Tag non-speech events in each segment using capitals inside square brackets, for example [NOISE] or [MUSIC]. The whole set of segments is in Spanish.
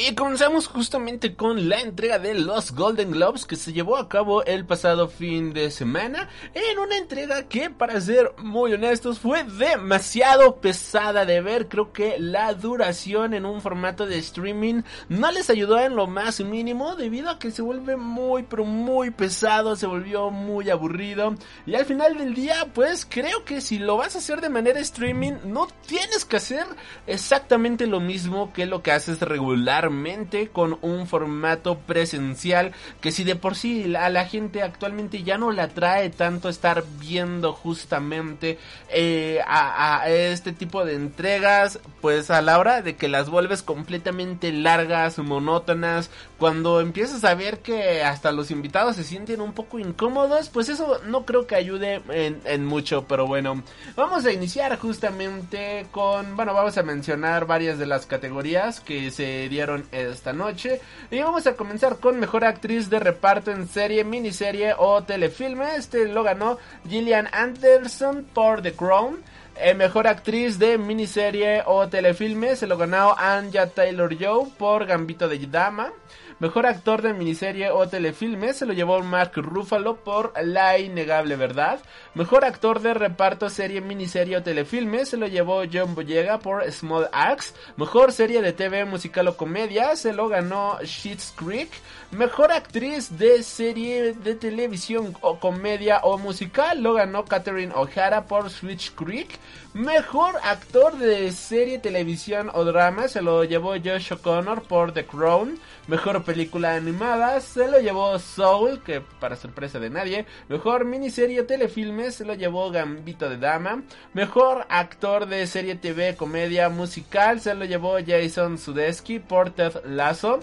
Y comenzamos justamente con la entrega de los Golden Globes que se llevó a cabo el pasado fin de semana en una entrega que para ser muy honestos fue demasiado pesada de ver. Creo que la duración en un formato de streaming no les ayudó en lo más mínimo debido a que se vuelve muy pero muy pesado, se volvió muy aburrido y al final del día pues creo que si lo vas a hacer de manera streaming no tienes que hacer exactamente lo mismo que lo que haces regular con un formato presencial que si de por sí a la gente actualmente ya no le atrae tanto estar viendo justamente eh, a, este tipo de entregas, pues a la hora de que las vuelves completamente largas, monótonas, cuando empiezas a ver que hasta los invitados se sienten un poco incómodos, pues eso no creo que ayude en mucho, pero bueno, vamos a iniciar justamente con, bueno, vamos a mencionar varias de las categorías que se dieron esta noche. Y vamos a comenzar con mejor actriz de reparto en serie, miniserie o telefilme. Este lo ganó Gillian Anderson por The Crown. Eh, mejor actriz de miniserie o telefilme se lo ganó Anja Taylor Joe por Gambito de Dama. Mejor actor de miniserie o telefilme se lo llevó Mark Ruffalo por La Innegable Verdad. Mejor actor de reparto serie, miniserie o telefilme se lo llevó John Boyega por Small Axe. Mejor serie de TV musical o comedia se lo ganó Sheets Creek. Mejor actriz de serie de televisión o comedia o musical lo ganó Catherine O'Hara por Switch Creek. Mejor actor de serie, televisión o drama se lo llevó Josh O'Connor por The Crown. Mejor película animada se lo llevó Soul, que para sorpresa de nadie. Mejor miniserie telefilme se lo llevó Gambito de Dama. Mejor actor de serie TV, comedia, musical se lo llevó Jason Sudeski por Ted Lasso.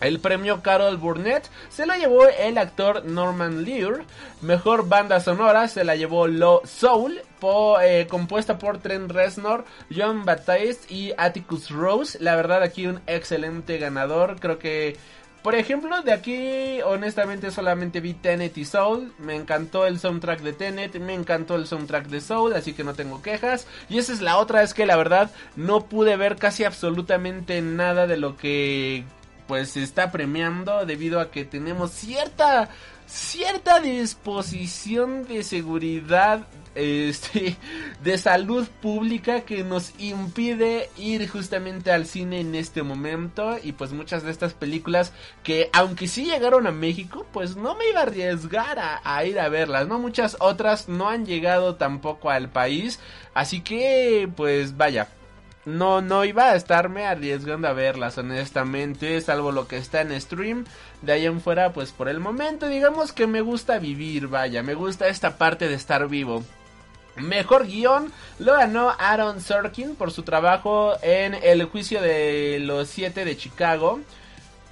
El premio Carol Burnett se lo llevó el actor Norman Lear. Mejor banda sonora se la llevó Lo Soul, eh, compuesta por Trent Reznor, John Baptiste y Atticus Rose. La verdad aquí un excelente ganador. Creo que, por ejemplo, de aquí honestamente solamente vi Tenet y Soul. Me encantó el soundtrack de Tenet, me encantó el soundtrack de Soul, así que no tengo quejas. Y esa es la otra, es que la verdad no pude ver casi absolutamente nada de lo que pues se está premiando debido a que tenemos cierta cierta disposición de seguridad este [LAUGHS] de salud pública que nos impide ir justamente al cine en este momento. Y pues muchas de estas películas que aunque sí llegaron a México pues no me iba a arriesgar a, a ir a verlas no muchas otras no han llegado tampoco al país. Así que pues vaya no, no iba a estarme arriesgando a verlas, honestamente, salvo lo que está en stream. De ahí en fuera, pues por el momento, digamos que me gusta vivir, vaya, me gusta esta parte de estar vivo. Mejor guion lo ganó Aaron Sorkin por su trabajo en El juicio de los siete de Chicago.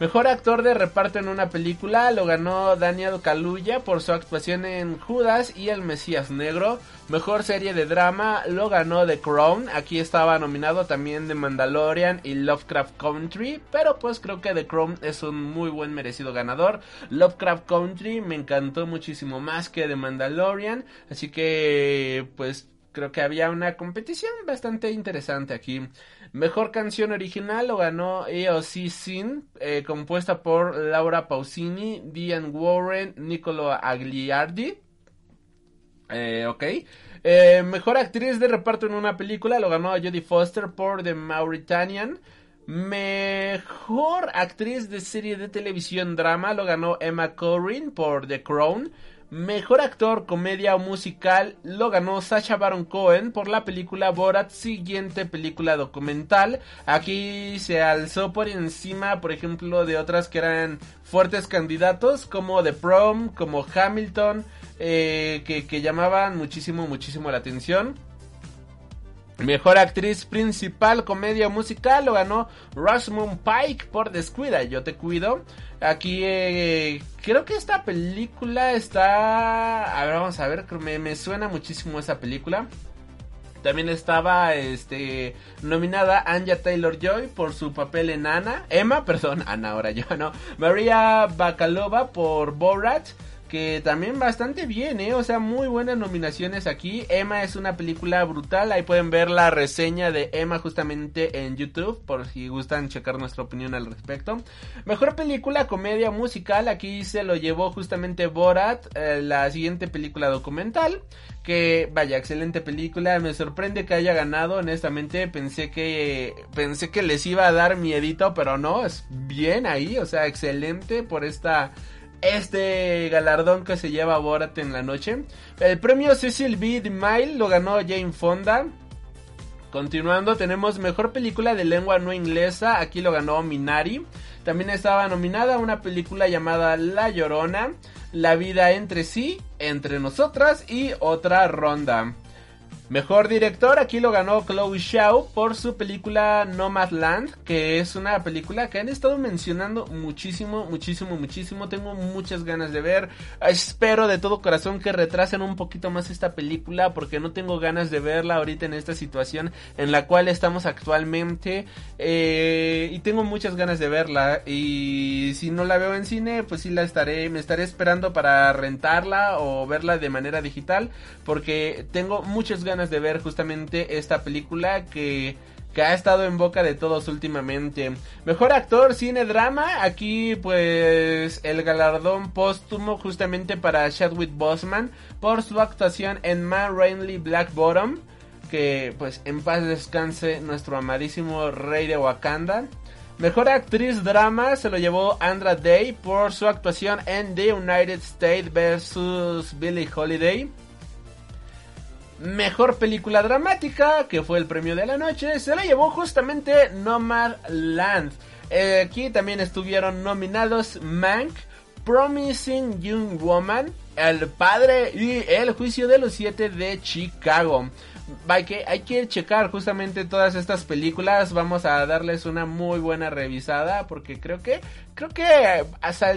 Mejor actor de reparto en una película lo ganó Daniel Kaluuya por su actuación en Judas y El Mesías Negro. Mejor serie de drama lo ganó The Crown. Aquí estaba nominado también The Mandalorian y Lovecraft Country. Pero pues creo que The Crown es un muy buen merecido ganador. Lovecraft Country me encantó muchísimo más que The Mandalorian. Así que pues creo que había una competición bastante interesante aquí. Mejor canción original lo ganó EOC Sin, eh, compuesta por Laura Pausini, Diane Warren, Nicolo Agliardi. Eh, ok. Eh, mejor actriz de reparto en una película lo ganó Jodie Foster por The Mauritanian. Mejor actriz de serie de televisión drama lo ganó Emma Corrin por The Crown. Mejor actor, comedia o musical lo ganó Sacha Baron Cohen por la película Borat, siguiente película documental. Aquí se alzó por encima, por ejemplo, de otras que eran fuertes candidatos como The Prom, como Hamilton, eh, que, que llamaban muchísimo, muchísimo la atención. Mejor actriz principal, comedia musical, lo ganó Rosamund Pike por Descuida, Yo Te Cuido. Aquí eh, creo que esta película está... A ver, vamos a ver, me, me suena muchísimo esa película. También estaba este nominada Anja Taylor Joy por su papel en Ana, Emma, [LAUGHS] perdón, Ana ahora yo no, María Bakalova por Borat, que también bastante bien, ¿eh? O sea, muy buenas nominaciones aquí. Emma es una película brutal, ahí pueden ver la reseña de Emma justamente en YouTube, por si gustan checar nuestra opinión al respecto. Mejor película, comedia musical, aquí se lo llevó justamente Borat, eh, la siguiente película documental. Que vaya, excelente película, me sorprende que haya ganado, honestamente pensé que pensé que les iba a dar miedito, pero no, es bien ahí, o sea, excelente por esta este galardón que se lleva Borat en la noche. El premio Cecil B. DeMille lo ganó Jane Fonda. Continuando, tenemos mejor película de lengua no inglesa. Aquí lo ganó Minari. También estaba nominada una película llamada La Llorona, La vida entre sí, entre nosotras y otra ronda. Mejor director, aquí lo ganó Chloe Zhao por su película Nomadland, que es una película que han estado mencionando muchísimo, muchísimo, muchísimo. Tengo muchas ganas de ver. Espero de todo corazón que retrasen un poquito más esta película porque no tengo ganas de verla ahorita en esta situación en la cual estamos actualmente. Eh, y tengo muchas ganas de verla. Y si no la veo en cine, pues sí la estaré, me estaré esperando para rentarla o verla de manera digital porque tengo muchas ganas de ver justamente esta película que que ha estado en boca de todos últimamente. Mejor actor, cine, drama. Aquí pues el galardón póstumo justamente para Chadwick Boseman por su actuación en Man Rainly Black Bottom. Que pues en paz descanse nuestro amadísimo rey de Wakanda. Mejor actriz drama se lo llevó Andra Day por su actuación en The United States vs. Billie Holiday. Mejor película dramática, que fue el premio de la noche, se la llevó justamente Nomad Land. Eh, aquí también estuvieron nominados Mank, Promising Young Woman, El Padre y El Juicio de los Siete de Chicago. Hay que, hay que checar justamente todas estas películas. Vamos a darles una muy buena revisada porque creo que creo que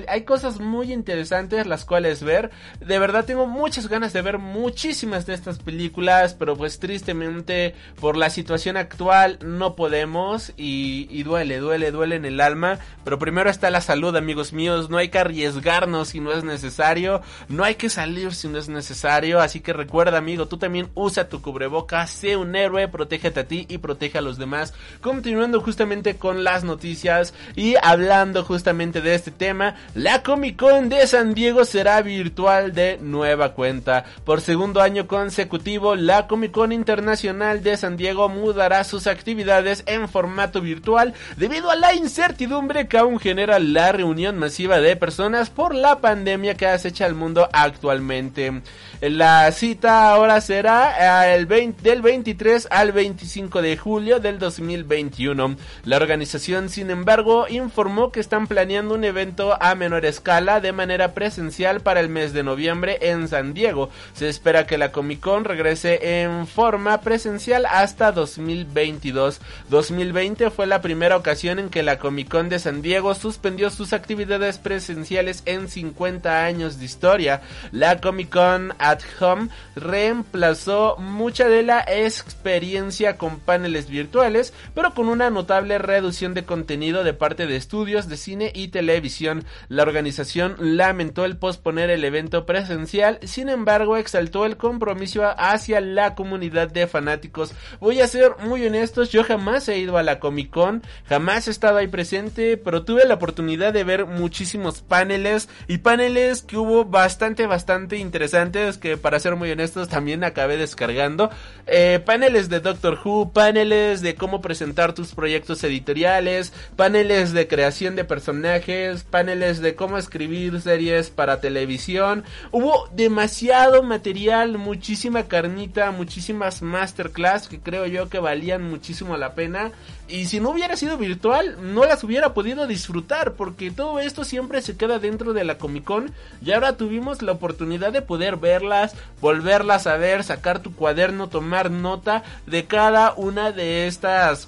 hay cosas muy interesantes las cuales ver. De verdad tengo muchas ganas de ver muchísimas de estas películas, pero pues tristemente por la situación actual no podemos y, y duele, duele, duele en el alma. Pero primero está la salud, amigos míos. No hay que arriesgarnos si no es necesario. No hay que salir si no es necesario. Así que recuerda, amigo, tú también usa tu cubrebocas, sé un héroe, protégete a ti y protege a los demás. Continuando justamente con las noticias y hablando justamente de este tema, la Comic Con de San Diego será virtual de nueva cuenta. Por segundo año consecutivo, la Comic Con Internacional de San Diego mudará sus actividades en formato virtual debido a la incertidumbre que aún genera la reunión masiva de personas por la pandemia que acecha al mundo actualmente. La cita ahora será eh, el del 23 al 25 de julio del 2021. La organización, sin embargo, informó que están planeando planeando un evento a menor escala de manera presencial para el mes de noviembre en San Diego. Se espera que la Comic Con regrese en forma presencial hasta 2022. 2020 fue la primera ocasión en que la Comic Con de San Diego suspendió sus actividades presenciales en 50 años de historia. La Comic Con at Home reemplazó mucha de la experiencia con paneles virtuales, pero con una notable reducción de contenido de parte de estudios de cine y televisión. La organización lamentó el posponer el evento presencial, sin embargo exaltó el compromiso hacia la comunidad de fanáticos. Voy a ser muy honestos, yo jamás he ido a la Comic Con, jamás he estado ahí presente, pero tuve la oportunidad de ver muchísimos paneles y paneles que hubo bastante, bastante interesantes que para ser muy honestos también acabé descargando. Eh, paneles de Doctor Who, paneles de cómo presentar tus proyectos editoriales, paneles de creación de personajes personajes, paneles de cómo escribir series para televisión. Hubo demasiado material, muchísima carnita, muchísimas masterclass que creo yo que valían muchísimo la pena. Y si no hubiera sido virtual, no las hubiera podido disfrutar porque todo esto siempre se queda dentro de la Comic Con. Y ahora tuvimos la oportunidad de poder verlas, volverlas a ver, sacar tu cuaderno, tomar nota de cada una de estas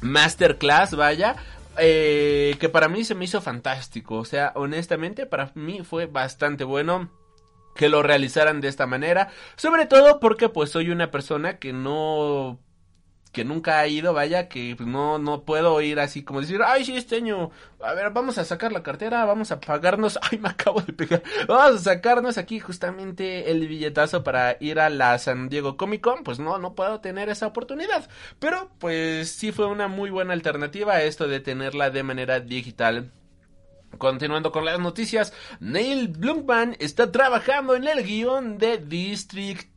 masterclass, vaya, eh, que para mí se me hizo fantástico. O sea, honestamente, para mí fue bastante bueno que lo realizaran de esta manera. Sobre todo porque pues soy una persona que no que nunca ha ido, vaya, que pues, no, no puedo ir así como decir, ay, sí, este año, a ver, vamos a sacar la cartera, vamos a pagarnos, [LAUGHS] ay, me acabo de pegar, vamos a sacarnos aquí justamente el billetazo para ir a la San Diego Comic Con, pues no, no puedo tener esa oportunidad, pero pues sí fue una muy buena alternativa esto de tenerla de manera digital. Continuando con las noticias, Neil Blumman está trabajando en el guion de District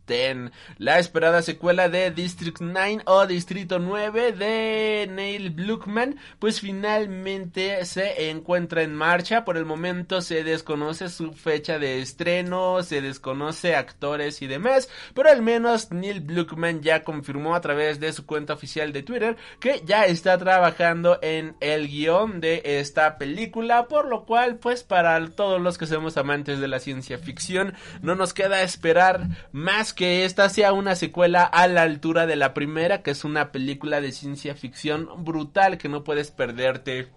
la esperada secuela de District 9 o Distrito 9 de Neil Blumman, pues finalmente se encuentra en marcha. Por el momento se desconoce su fecha de estreno, se desconoce actores y demás, pero al menos Neil Blumman ya confirmó a través de su cuenta oficial de Twitter que ya está trabajando en el guion de esta película, por lo cual pues para todos los que somos amantes de la ciencia ficción no nos queda esperar más que esta sea una secuela a la altura de la primera, que es una película de ciencia ficción brutal que no puedes perderte.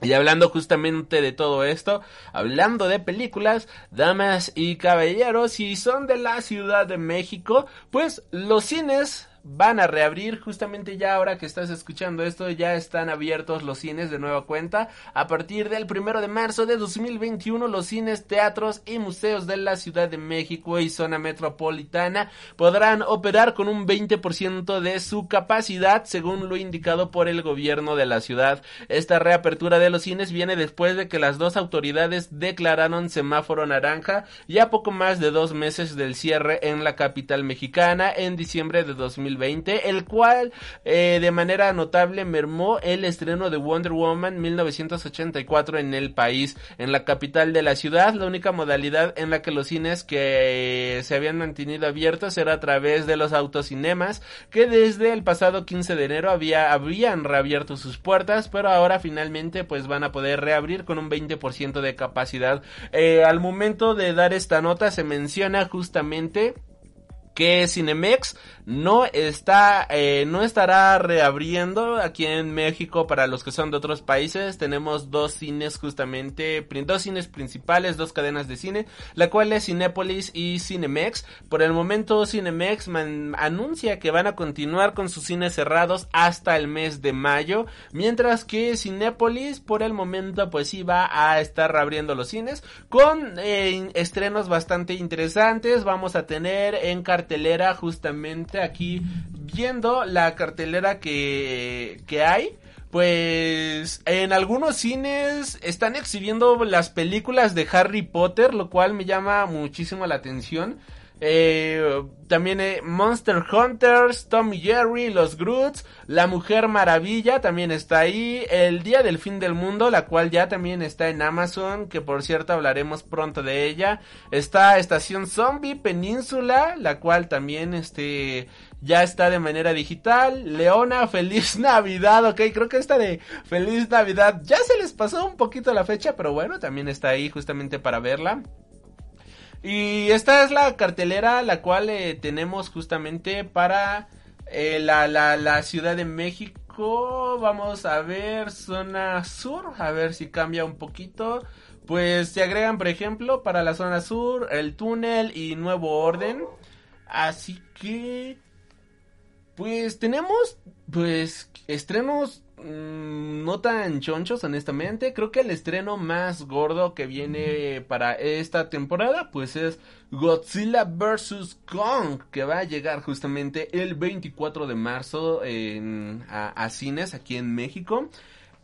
Y hablando justamente de todo esto, hablando de películas, damas y caballeros, si son de la Ciudad de México, pues los cines van a reabrir justamente ya ahora que estás escuchando esto ya están abiertos los cines de nueva cuenta. A partir del primero de marzo de 2021 los cines teatros y museos de la Ciudad de México y zona metropolitana podrán operar con un 20% de su capacidad según lo indicado por el gobierno de la ciudad. Esta reapertura de los cines viene después de que las dos autoridades declararon semáforo naranja ya poco más de dos meses del cierre en la capital mexicana en diciembre de 2020 el cual eh, de manera notable mermó el estreno de Wonder Woman 1984 en el país, en la capital de la ciudad. La única modalidad en la que los cines que se habían mantenido abiertos era a través de los autocinemas, que desde el pasado 15 de enero había, habían reabierto sus puertas, pero ahora finalmente pues van a poder reabrir con un 20% de capacidad. Eh, al momento de dar esta nota se menciona justamente que Cinemex no está eh, no estará reabriendo aquí en México para los que son de otros países. Tenemos dos cines justamente dos cines principales dos cadenas de cine la cual es Cinépolis y Cinemex. Por el momento Cinemex anuncia que van a continuar con sus cines cerrados hasta el mes de mayo mientras que Cinépolis por el momento pues sí va a estar reabriendo los cines con eh, estrenos bastante interesantes. Vamos a tener en cartelera justamente aquí viendo la cartelera que, que hay. Pues en algunos cines están exhibiendo las películas de Harry Potter, lo cual me llama muchísimo la atención. Eh, también eh, Monster Hunters, Tommy Jerry, Los Groots, La Mujer Maravilla también está ahí, El Día del Fin del Mundo, la cual ya también está en Amazon, que por cierto hablaremos pronto de ella. Está Estación Zombie, Península, la cual también este ya está de manera digital. Leona, Feliz [LAUGHS] Navidad, ok, creo que esta de Feliz Navidad ya se les pasó un poquito la fecha, pero bueno, también está ahí justamente para verla. Y esta es la cartelera la cual eh, tenemos justamente para eh, la, la, la Ciudad de México. Vamos a ver zona sur, a ver si cambia un poquito. Pues se agregan, por ejemplo, para la zona sur, el túnel y nuevo orden. Así que... Pues tenemos, pues, estrenos Mm, no tan chonchos, honestamente. Creo que el estreno más gordo que viene para esta temporada, pues es Godzilla vs. Kong, que va a llegar justamente el 24 de marzo en, a cines aquí en México.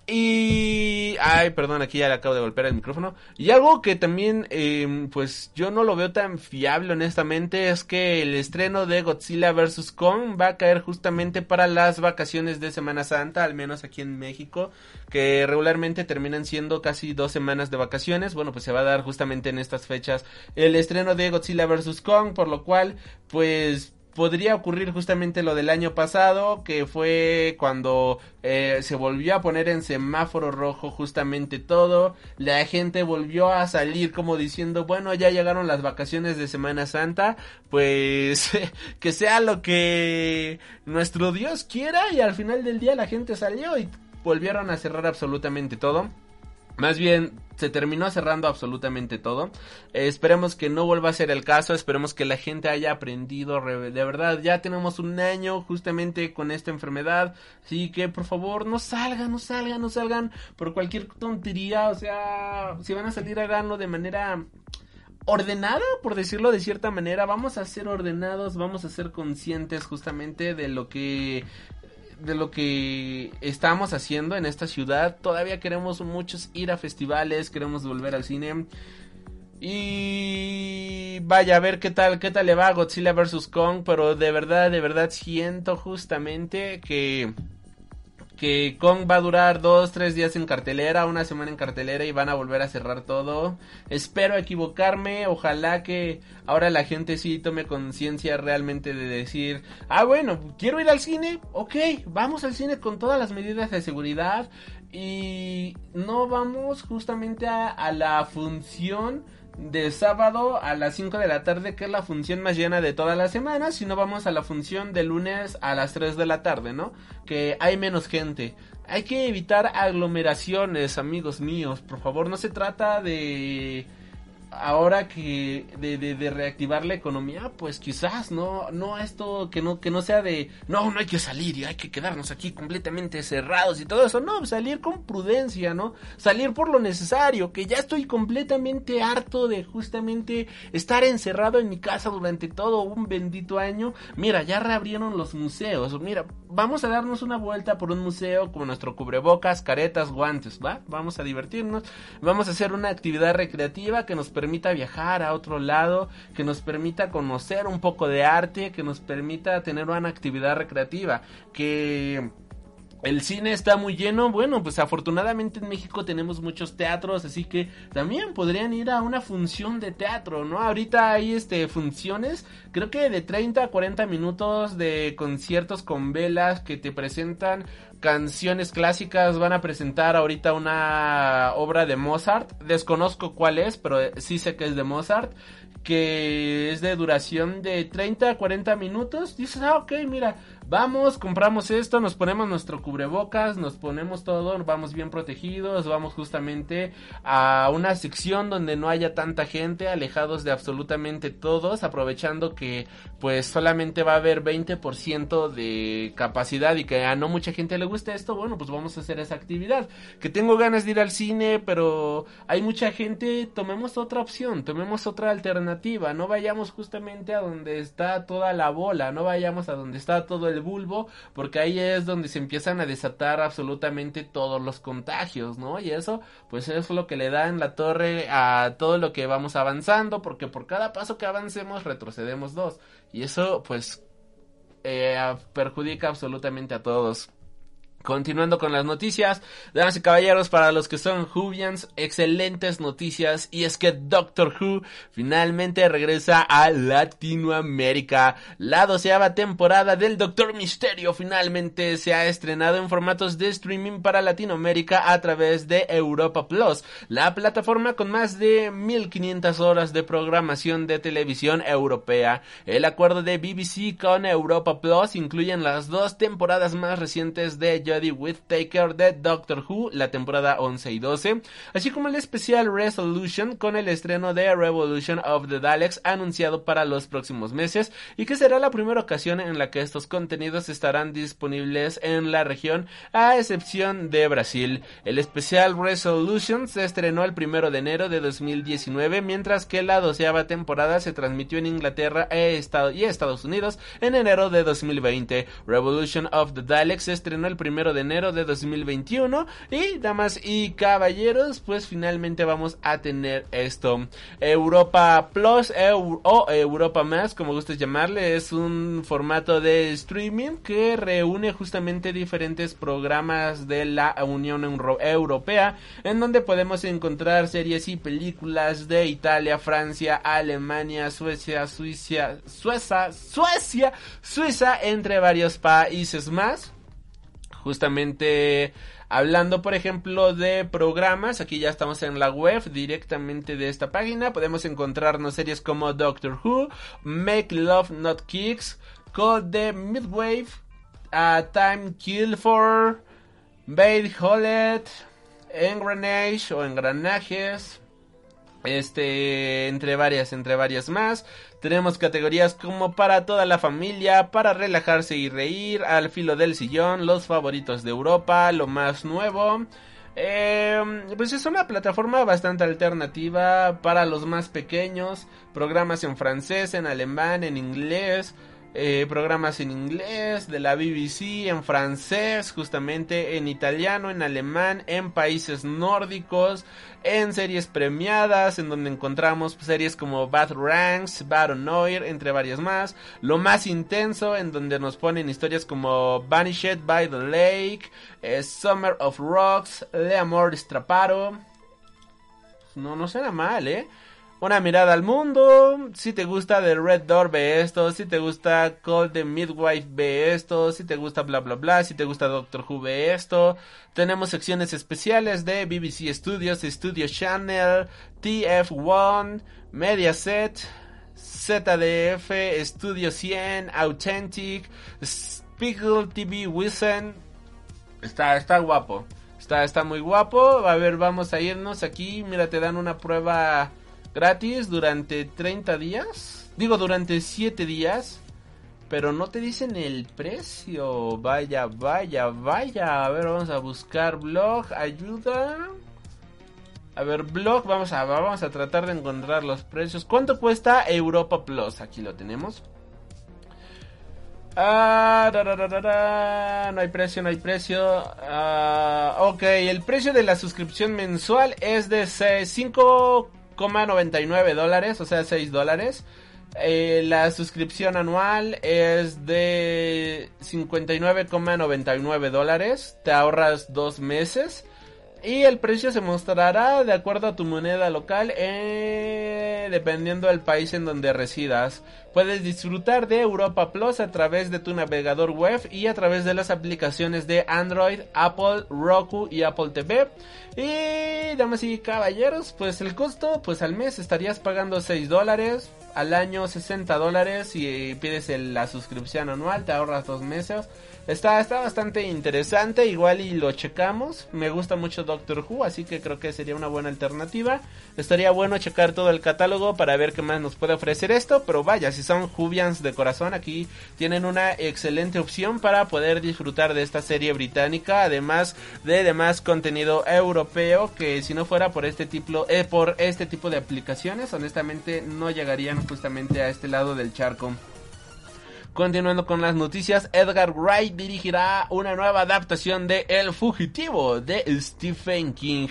Y... Ay, perdón, aquí ya le acabo de golpear el micrófono. Y algo que también, eh, pues yo no lo veo tan fiable honestamente, es que el estreno de Godzilla vs. Kong va a caer justamente para las vacaciones de Semana Santa, al menos aquí en México, que regularmente terminan siendo casi dos semanas de vacaciones. Bueno, pues se va a dar justamente en estas fechas el estreno de Godzilla vs. Kong, por lo cual, pues podría ocurrir justamente lo del año pasado, que fue cuando eh, se volvió a poner en semáforo rojo justamente todo, la gente volvió a salir como diciendo, bueno, ya llegaron las vacaciones de Semana Santa, pues [LAUGHS] que sea lo que nuestro Dios quiera y al final del día la gente salió y volvieron a cerrar absolutamente todo. Más bien, se terminó cerrando absolutamente todo. esperemos que no vuelva a ser el caso, esperemos que la gente haya aprendido de verdad. Ya tenemos un año justamente con esta enfermedad, así que por favor no salgan, no salgan, no salgan por cualquier tontería, o sea, si van a salir haganlo de manera ordenada, por decirlo de cierta manera, vamos a ser ordenados, vamos a ser conscientes justamente de lo que de lo que estamos haciendo en esta ciudad. Todavía queremos muchos ir a festivales, queremos volver al cine. Y vaya a ver qué tal, qué tal le va a Godzilla vs. Kong, pero de verdad, de verdad siento justamente que que Kong va a durar dos, tres días en cartelera, una semana en cartelera y van a volver a cerrar todo. Espero equivocarme, ojalá que ahora la gente sí tome conciencia realmente de decir, ah bueno, quiero ir al cine, ok, vamos al cine con todas las medidas de seguridad y no vamos justamente a, a la función de sábado a las 5 de la tarde, que es la función más llena de toda la semana, si no vamos a la función de lunes a las 3 de la tarde, ¿no? Que hay menos gente. Hay que evitar aglomeraciones, amigos míos, por favor, no se trata de ahora que de, de, reactivar la economía, pues quizás no, no esto que no, que no sea de no, no hay que salir y hay que quedarnos aquí completamente cerrados y todo eso, no, salir con prudencia, ¿no? Salir por lo necesario, que ya estoy completamente harto de justamente estar encerrado en mi casa durante todo un bendito año. Mira, ya reabrieron los museos, mira, vamos a darnos una vuelta por un museo con nuestro cubrebocas, caretas, guantes, ¿va? Vamos a divertirnos, vamos a hacer una actividad recreativa que nos permita permita viajar a otro lado, que nos permita conocer un poco de arte, que nos permita tener una actividad recreativa, que el cine está muy lleno. Bueno, pues afortunadamente en México tenemos muchos teatros, así que también podrían ir a una función de teatro, ¿no? Ahorita hay este funciones, creo que de 30 a 40 minutos de conciertos con velas que te presentan canciones clásicas. Van a presentar ahorita una obra de Mozart. Desconozco cuál es, pero sí sé que es de Mozart. Que es de duración de 30 a 40 minutos. Dices, ah, ok, mira, vamos, compramos esto, nos ponemos nuestro cubrebocas, nos ponemos todo, vamos bien protegidos, vamos justamente a una sección donde no haya tanta gente, alejados de absolutamente todos, aprovechando que pues solamente va a haber 20% de capacidad y que a no mucha gente le gusta esto, bueno, pues vamos a hacer esa actividad. Que tengo ganas de ir al cine, pero hay mucha gente, tomemos otra opción, tomemos otra alternativa, no vayamos justamente a donde está toda la bola, no vayamos a donde está todo el bulbo, porque ahí es donde se empiezan a desatar absolutamente todos los contagios, ¿no? Y eso, pues es lo que le da en la torre a todo lo que vamos avanzando, porque por cada paso que avancemos retrocedemos dos. Y eso, pues, eh, perjudica absolutamente a todos. Continuando con las noticias, damas y caballeros, para los que son Whovians, excelentes noticias y es que Doctor Who finalmente regresa a Latinoamérica. La doceava temporada del Doctor Misterio finalmente se ha estrenado en formatos de streaming para Latinoamérica a través de Europa Plus, la plataforma con más de 1500 horas de programación de televisión europea. El acuerdo de BBC con Europa Plus incluyen las dos temporadas más recientes de with Taker de Doctor Who, la temporada 11 y 12, así como el especial Resolution con el estreno de Revolution of the Daleks anunciado para los próximos meses y que será la primera ocasión en la que estos contenidos estarán disponibles en la región a excepción de Brasil. El especial Resolution se estrenó el primero de enero de 2019 mientras que la doceava temporada se transmitió en Inglaterra e y Estados Unidos en enero de 2020. Revolution of the Daleks se estrenó el primero de enero de 2021. Y damas y caballeros, pues finalmente vamos a tener esto. Europa Plus o Europa Más, como gustes llamarle, es un formato de streaming que reúne justamente diferentes programas de la Unión Europea, en donde podemos encontrar series y películas de Italia, Francia, Alemania, Suecia, Suiza, Suecia, Suecia, Suiza, entre varios países más justamente hablando por ejemplo de programas aquí ya estamos en la web directamente de esta página podemos encontrarnos series como Doctor Who Make Love Not Kicks Call the Midwave A Time Kill for Bait Hollet engranage o engranajes. Este, entre varias, entre varias más. Tenemos categorías como para toda la familia, para relajarse y reír, al filo del sillón, los favoritos de Europa, lo más nuevo. Eh, pues es una plataforma bastante alternativa para los más pequeños. Programas en francés, en alemán, en inglés. Eh, programas en inglés, de la BBC, en francés, justamente en italiano, en alemán, en países nórdicos, en series premiadas, en donde encontramos series como Bad Ranks, Bad Noir, entre varias más. Lo más intenso, en donde nos ponen historias como Vanished by the Lake, eh, Summer of Rocks, Le Amor Straparo. No, no suena mal, ¿eh? Una mirada al mundo. Si te gusta The Red Door, ve esto. Si te gusta Call the Midwife, ve esto. Si te gusta bla bla bla. Si te gusta Doctor Who, ve esto. Tenemos secciones especiales de BBC Studios, Studio Channel, TF1, Mediaset, ZDF, Studio 100, Authentic, Spiegel TV Wissen. Está, está guapo. Está, está muy guapo. A ver, vamos a irnos aquí. Mira, te dan una prueba gratis durante 30 días. Digo, durante 7 días. Pero no te dicen el precio. Vaya, vaya, vaya. A ver, vamos a buscar blog. Ayuda. A ver, blog. Vamos a, vamos a tratar de encontrar los precios. ¿Cuánto cuesta Europa Plus? Aquí lo tenemos. Ah, no hay precio, no hay precio. Ah, ok, el precio de la suscripción mensual es de 5 99 dólares, o sea 6 dólares. Eh, la suscripción anual es de 59,99 dólares. Te ahorras dos meses. Y el precio se mostrará de acuerdo a tu moneda local, eh, dependiendo del país en donde residas. Puedes disfrutar de Europa Plus a través de tu navegador web y a través de las aplicaciones de Android, Apple, Roku y Apple TV. Y damas y caballeros, pues el costo, pues al mes estarías pagando 6 dólares, al año 60 dólares y pides la suscripción anual, te ahorras dos meses. Está, está bastante interesante, igual y lo checamos. Me gusta mucho Doctor Who, así que creo que sería una buena alternativa. Estaría bueno checar todo el catálogo para ver qué más nos puede ofrecer esto, pero vaya, si son Jubians de corazón, aquí tienen una excelente opción para poder disfrutar de esta serie británica, además de demás contenido europeo que si no fuera por este tipo, eh, por este tipo de aplicaciones, honestamente no llegarían justamente a este lado del charco. Continuando con las noticias, Edgar Wright dirigirá una nueva adaptación de El Fugitivo de Stephen King.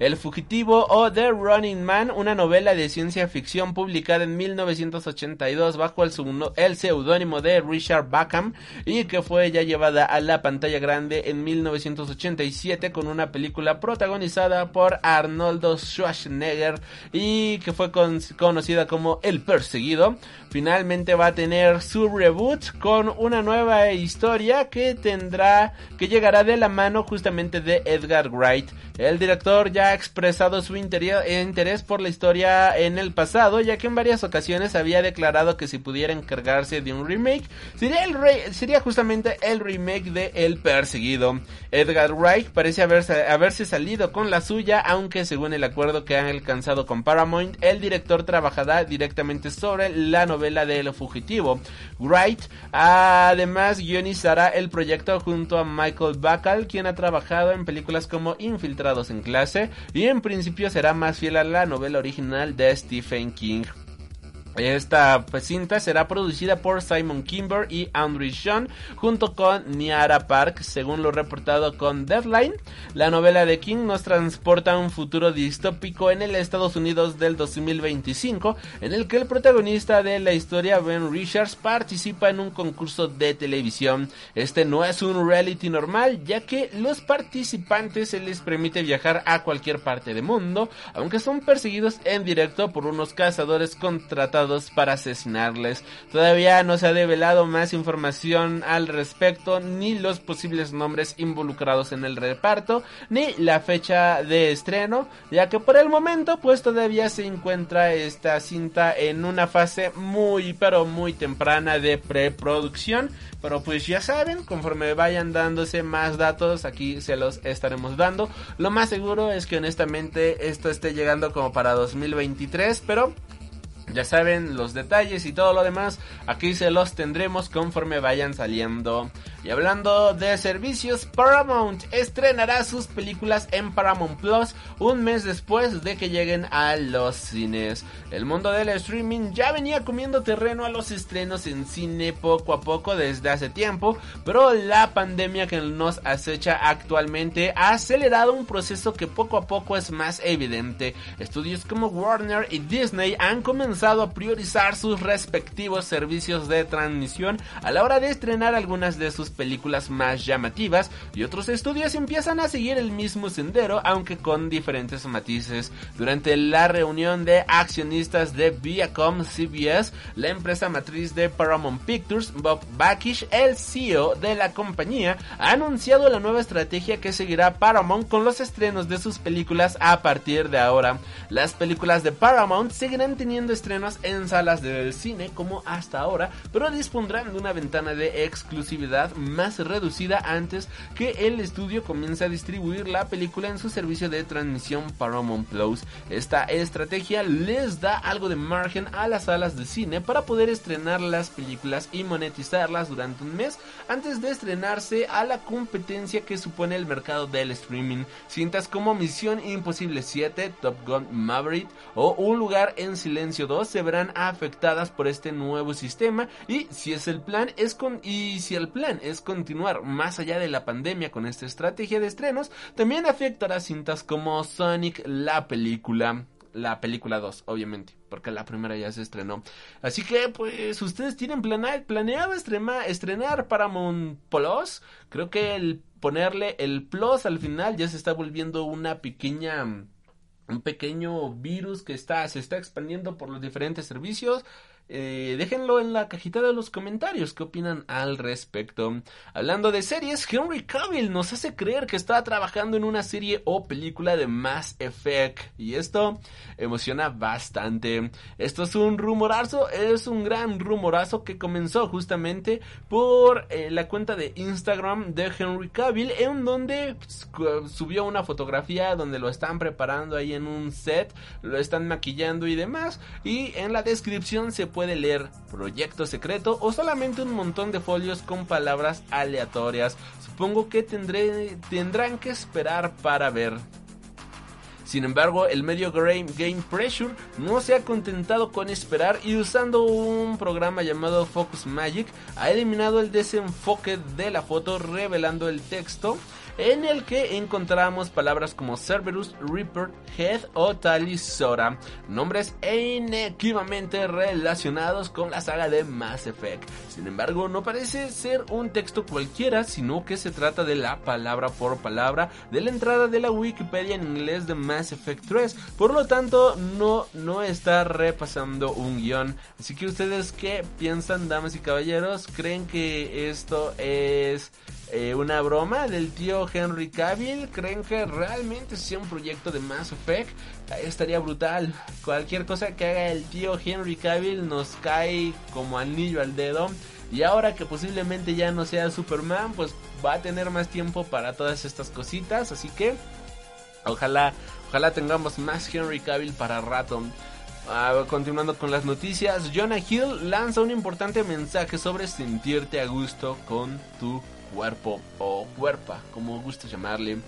El Fugitivo o The Running Man, una novela de ciencia ficción publicada en 1982 bajo el, seudónimo de Richard Backham y que fue ya llevada a la pantalla grande en 1987 con una película protagonizada por Arnoldo Schwarzenegger y que fue conocida como El Perseguido. Finalmente va a tener su reboot con una nueva historia que tendrá, que llegará de la mano justamente de Edgar Wright. El director ya ha expresado su interés por la historia en el pasado, ya que en varias ocasiones había declarado que si pudiera encargarse de un remake, sería, el sería justamente el remake de El Perseguido. Edgar Wright parece haberse, haberse salido con la suya, aunque según el acuerdo que han alcanzado con Paramount, el director trabajará directamente sobre la novela de El Fugitivo. Wright Además, guionizará el proyecto junto a Michael Bacall, quien ha trabajado en películas como Infiltrados en clase y en principio será más fiel a la novela original de Stephen King. Esta pues, cinta será producida por Simon Kimber y Andrew Sean junto con Niara Park, según lo reportado con Deadline. La novela de King nos transporta a un futuro distópico en el Estados Unidos del 2025, en el que el protagonista de la historia, Ben Richards, participa en un concurso de televisión. Este no es un reality normal, ya que los participantes se les permite viajar a cualquier parte del mundo, aunque son perseguidos en directo por unos cazadores contratados para asesinarles. Todavía no se ha develado más información al respecto, ni los posibles nombres involucrados en el reparto, ni la fecha de estreno, ya que por el momento pues todavía se encuentra esta cinta en una fase muy pero muy temprana de preproducción. Pero pues ya saben, conforme vayan dándose más datos, aquí se los estaremos dando. Lo más seguro es que honestamente esto esté llegando como para 2023, pero ya saben los detalles y todo lo demás, aquí se los tendremos conforme vayan saliendo. Y hablando de servicios, Paramount estrenará sus películas en Paramount Plus un mes después de que lleguen a los cines. El mundo del streaming ya venía comiendo terreno a los estrenos en cine poco a poco desde hace tiempo, pero la pandemia que nos acecha actualmente ha acelerado un proceso que poco a poco es más evidente. Estudios como Warner y Disney han comenzado a priorizar sus respectivos servicios de transmisión a la hora de estrenar algunas de sus películas más llamativas y otros estudios empiezan a seguir el mismo sendero aunque con diferentes matices. Durante la reunión de accionistas de Viacom CBS, la empresa matriz de Paramount Pictures, Bob Bakish, el CEO de la compañía, ha anunciado la nueva estrategia que seguirá Paramount con los estrenos de sus películas a partir de ahora. Las películas de Paramount seguirán teniendo estrenos en salas del cine como hasta ahora, pero dispondrán de una ventana de exclusividad más reducida antes que el estudio comience a distribuir la película en su servicio de transmisión Paramount Plus. Esta estrategia les da algo de margen a las salas de cine para poder estrenar las películas y monetizarlas durante un mes antes de estrenarse a la competencia que supone el mercado del streaming. Cintas como Misión Imposible 7, Top Gun Maverick o Un lugar en silencio 2 se verán afectadas por este nuevo sistema y si es el plan es con y si el plan continuar más allá de la pandemia con esta estrategia de estrenos, también afectará cintas como Sonic la película la película 2, obviamente, porque la primera ya se estrenó. Así que, pues, ustedes tienen planeado estrenar, estrenar Paramount Plus. Creo que el ponerle el plus al final ya se está volviendo una pequeña un pequeño virus que está se está expandiendo por los diferentes servicios eh, déjenlo en la cajita de los comentarios qué opinan al respecto. Hablando de series, Henry Cavill nos hace creer que está trabajando en una serie o película de Mass Effect y esto emociona bastante. Esto es un rumorazo, es un gran rumorazo que comenzó justamente por eh, la cuenta de Instagram de Henry Cavill en donde subió una fotografía donde lo están preparando ahí en un set, lo están maquillando y demás y en la descripción se puede puede leer Proyecto Secreto o solamente un montón de folios con palabras aleatorias. Supongo que tendré, tendrán que esperar para ver. Sin embargo, el medio Game Pressure no se ha contentado con esperar y usando un programa llamado Focus Magic ha eliminado el desenfoque de la foto revelando el texto en el que encontramos palabras como Cerberus, Reaper, Head o Talisora, nombres inequívocamente relacionados con la saga de Mass Effect. Sin embargo, no parece ser un texto cualquiera, sino que se trata de la palabra por palabra de la entrada de la Wikipedia en inglés de Mass Effect 3. Por lo tanto, no, no está repasando un guion. Así que ustedes qué piensan, damas y caballeros, creen que esto es eh, una broma del tío Henry Cavill. ¿Creen que realmente sea un proyecto de Mass Effect? Estaría brutal. Cualquier cosa que haga el tío Henry Cavill nos cae como anillo al dedo. Y ahora que posiblemente ya no sea Superman, pues va a tener más tiempo para todas estas cositas. Así que ojalá, ojalá tengamos más Henry Cavill para rato. Ah, continuando con las noticias, Jonah Hill lanza un importante mensaje sobre sentirte a gusto con tu cuerpo o cuerpa, como gusta llamarle.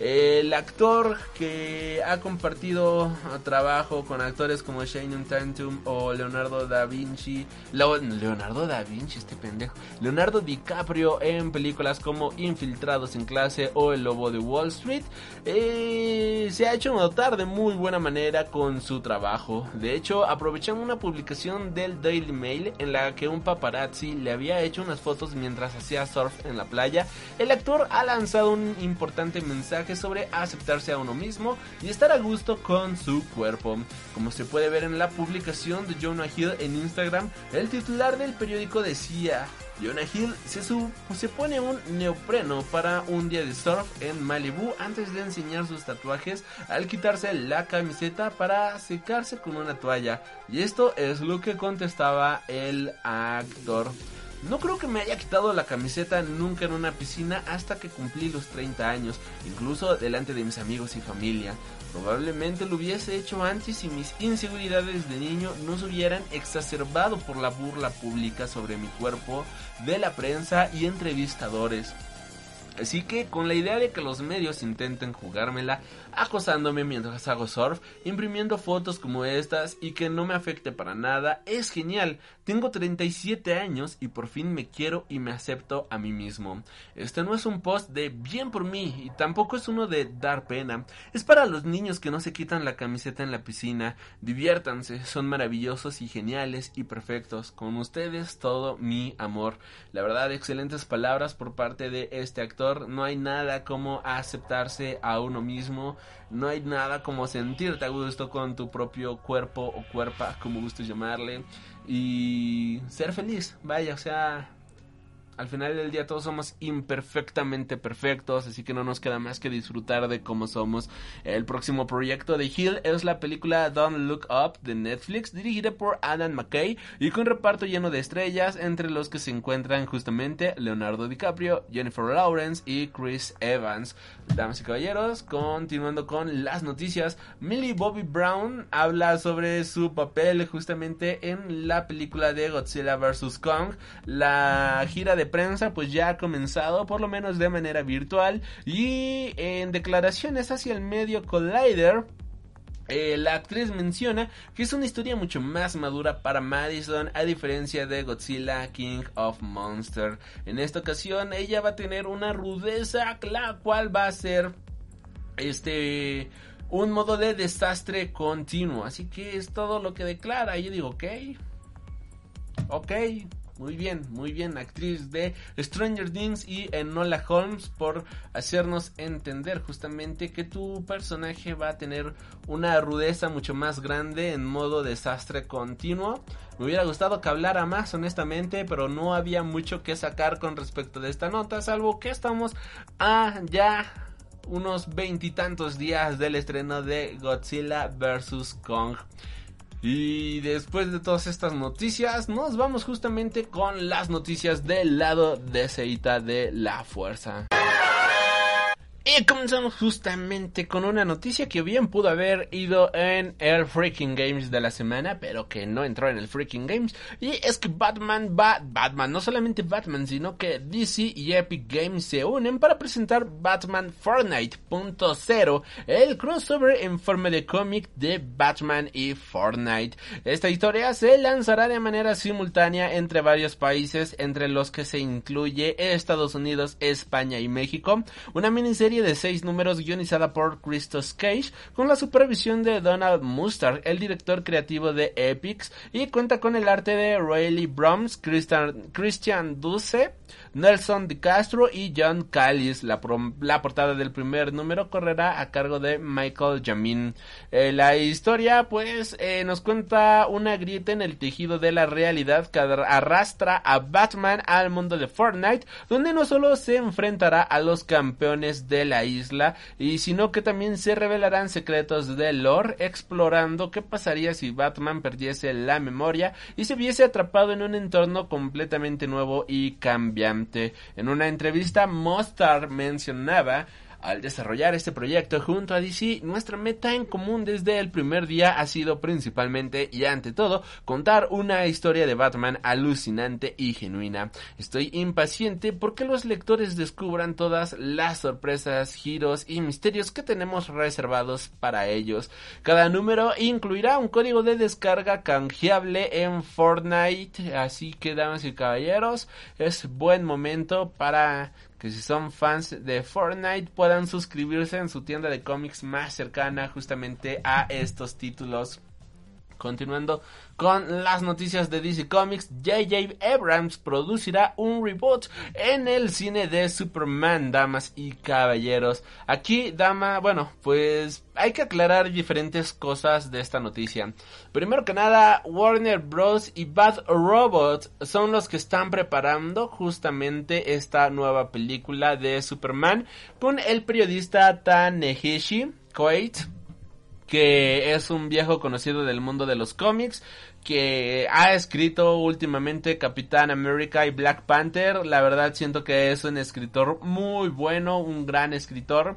El actor que ha compartido trabajo con actores como Shane Tatum o Leonardo da Vinci, Leonardo da Vinci, este pendejo, Leonardo DiCaprio en películas como Infiltrados en clase o El Lobo de Wall Street, eh, se ha hecho notar de muy buena manera con su trabajo. De hecho, aprovechando una publicación del Daily Mail en la que un paparazzi le había hecho unas fotos mientras hacía surf en la playa, el actor ha lanzado un importante mensaje sobre aceptarse a uno mismo y estar a gusto con su cuerpo. Como se puede ver en la publicación de Jonah Hill en Instagram, el titular del periódico decía, Jonah Hill se, se pone un neopreno para un día de surf en Malibu antes de enseñar sus tatuajes al quitarse la camiseta para secarse con una toalla. Y esto es lo que contestaba el actor. No creo que me haya quitado la camiseta nunca en una piscina hasta que cumplí los 30 años, incluso delante de mis amigos y familia. Probablemente lo hubiese hecho antes si mis inseguridades de niño no se hubieran exacerbado por la burla pública sobre mi cuerpo de la prensa y entrevistadores. Así que con la idea de que los medios intenten jugármela acosándome mientras hago surf, imprimiendo fotos como estas y que no me afecte para nada, es genial. Tengo 37 años y por fin me quiero y me acepto a mí mismo. Este no es un post de bien por mí y tampoco es uno de dar pena. Es para los niños que no se quitan la camiseta en la piscina. Diviértanse, son maravillosos y geniales y perfectos. Con ustedes todo mi amor. La verdad, excelentes palabras por parte de este actor. No hay nada como aceptarse a uno mismo no hay nada como sentirte a gusto con tu propio cuerpo o cuerpa, como gustes llamarle, y ser feliz. Vaya, o sea, al final del día todos somos imperfectamente perfectos, así que no nos queda más que disfrutar de cómo somos. El próximo proyecto de Hill es la película Don't Look Up de Netflix, dirigida por Adam McKay y con reparto lleno de estrellas, entre los que se encuentran justamente Leonardo DiCaprio, Jennifer Lawrence y Chris Evans. Damas y caballeros, continuando con las noticias, Millie Bobby Brown habla sobre su papel justamente en la película de Godzilla vs. Kong, la gira de prensa pues ya ha comenzado, por lo menos de manera virtual, y en declaraciones hacia el medio Collider, eh, la actriz menciona que es una historia mucho más madura para Madison a diferencia de Godzilla King of Monster. En esta ocasión ella va a tener una rudeza la cual va a ser este un modo de desastre continuo. Así que es todo lo que declara. Yo digo, ok. Ok. Muy bien, muy bien, actriz de Stranger Things y Enola Holmes por hacernos entender justamente que tu personaje va a tener una rudeza mucho más grande en modo desastre continuo. Me hubiera gustado que hablara más honestamente, pero no había mucho que sacar con respecto de esta nota, salvo que estamos a ya unos veintitantos días del estreno de Godzilla vs. Kong. Y después de todas estas noticias, nos vamos justamente con las noticias del lado de Seita de la Fuerza. Y comenzamos justamente con una noticia que bien pudo haber ido en el Freaking Games de la semana, pero que no entró en el Freaking Games. Y es que Batman va, Batman, no solamente Batman, sino que DC y Epic Games se unen para presentar Batman Fortnite.0, el crossover en forma de cómic de Batman y Fortnite. Esta historia se lanzará de manera simultánea entre varios países, entre los que se incluye Estados Unidos, España y México. Una miniserie de seis números guionizada por Christos Cage con la supervisión de Donald Mustard, el director creativo de Epics, y cuenta con el arte de Rayleigh Broms, Christian, Christian Duce, Nelson de Castro y John Callis. La, portada del primer número correrá a cargo de Michael Jamin. Eh, la historia, pues, eh, nos cuenta una grieta en el tejido de la realidad que arrastra a Batman al mundo de Fortnite, donde no solo se enfrentará a los campeones de la isla, y sino que también se revelarán secretos de lore, explorando qué pasaría si Batman perdiese la memoria y se viese atrapado en un entorno completamente nuevo y cambiante. En una entrevista, Mostar mencionaba al desarrollar este proyecto junto a DC, nuestra meta en común desde el primer día ha sido principalmente y ante todo contar una historia de Batman alucinante y genuina. Estoy impaciente porque los lectores descubran todas las sorpresas, giros y misterios que tenemos reservados para ellos. Cada número incluirá un código de descarga canjeable en Fortnite, así que damas y caballeros, es buen momento para que si son fans de Fortnite puedan suscribirse en su tienda de cómics más cercana justamente a estos títulos. Continuando con las noticias de DC Comics, J.J. Abrams producirá un reboot en el cine de Superman, damas y caballeros. Aquí, dama, bueno, pues hay que aclarar diferentes cosas de esta noticia. Primero que nada, Warner Bros. y Bad Robot son los que están preparando justamente esta nueva película de Superman con el periodista Tanehishi Koeit que es un viejo conocido del mundo de los cómics, que ha escrito últimamente Capitán América y Black Panther. La verdad siento que es un escritor muy bueno, un gran escritor.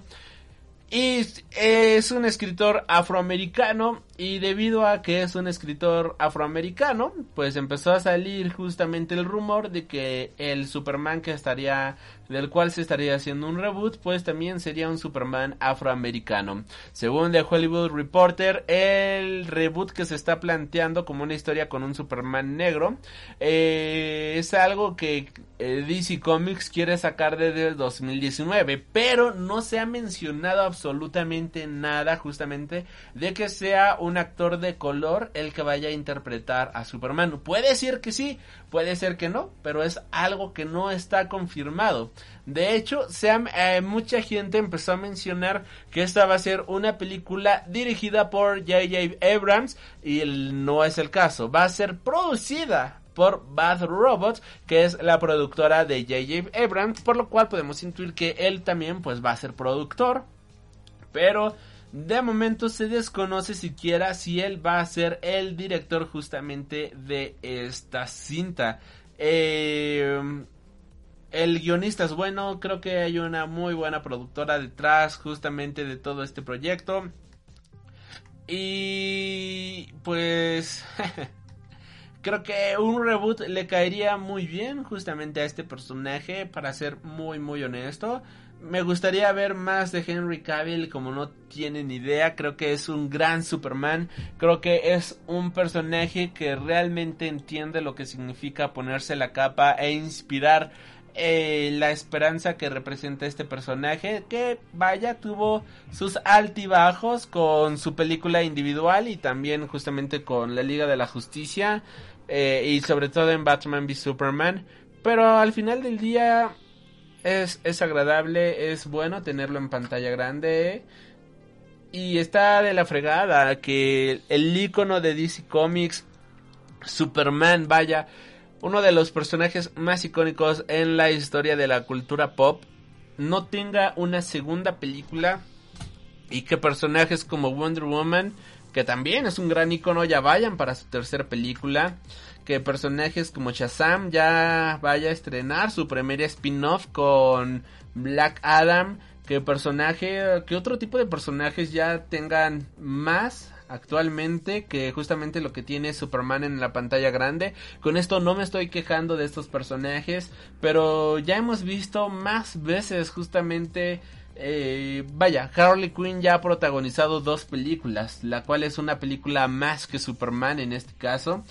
Y es un escritor afroamericano y debido a que es un escritor afroamericano, pues empezó a salir justamente el rumor de que el Superman que estaría del cual se estaría haciendo un reboot, pues también sería un Superman afroamericano. Según The Hollywood Reporter, el reboot que se está planteando como una historia con un Superman negro eh, es algo que eh, DC Comics quiere sacar desde el 2019, pero no se ha mencionado absolutamente nada justamente de que sea un actor de color el que vaya a interpretar a Superman. Puede ser que sí, puede ser que no, pero es algo que no está confirmado. De hecho, eh, mucha gente empezó a mencionar que esta va a ser una película dirigida por J.J. Abrams y no es el caso. Va a ser producida por Bad Robot, que es la productora de J.J. Abrams, por lo cual podemos intuir que él también pues va a ser productor. Pero de momento se desconoce siquiera si él va a ser el director justamente de esta cinta. Eh, el guionista es bueno, creo que hay una muy buena productora detrás justamente de todo este proyecto. Y pues [LAUGHS] creo que un reboot le caería muy bien justamente a este personaje para ser muy muy honesto me gustaría ver más de Henry Cavill, como no tienen idea, creo que es un gran Superman, creo que es un personaje que realmente entiende lo que significa ponerse la capa e inspirar eh, la esperanza que representa este personaje, que vaya, tuvo sus altibajos con su película individual y también justamente con la Liga de la Justicia eh, y sobre todo en Batman v Superman, pero al final del día es, es agradable, es bueno tenerlo en pantalla grande. Y está de la fregada que el icono de DC Comics, Superman, vaya, uno de los personajes más icónicos en la historia de la cultura pop, no tenga una segunda película y que personajes como Wonder Woman, que también es un gran icono, ya vayan para su tercera película que personajes como Shazam ya vaya a estrenar su primera spin-off con Black Adam, que personaje, que otro tipo de personajes ya tengan más actualmente que justamente lo que tiene Superman en la pantalla grande. Con esto no me estoy quejando de estos personajes, pero ya hemos visto más veces justamente eh, vaya, Harley Quinn ya ha protagonizado dos películas, la cual es una película más que Superman en este caso.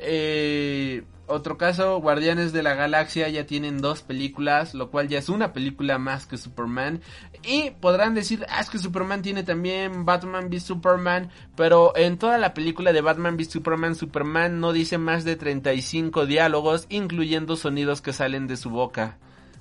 Eh, otro caso, Guardianes de la Galaxia ya tienen dos películas, lo cual ya es una película más que Superman. Y podrán decir, ah, es que Superman tiene también Batman v Superman, pero en toda la película de Batman v Superman, Superman no dice más de 35 diálogos, incluyendo sonidos que salen de su boca.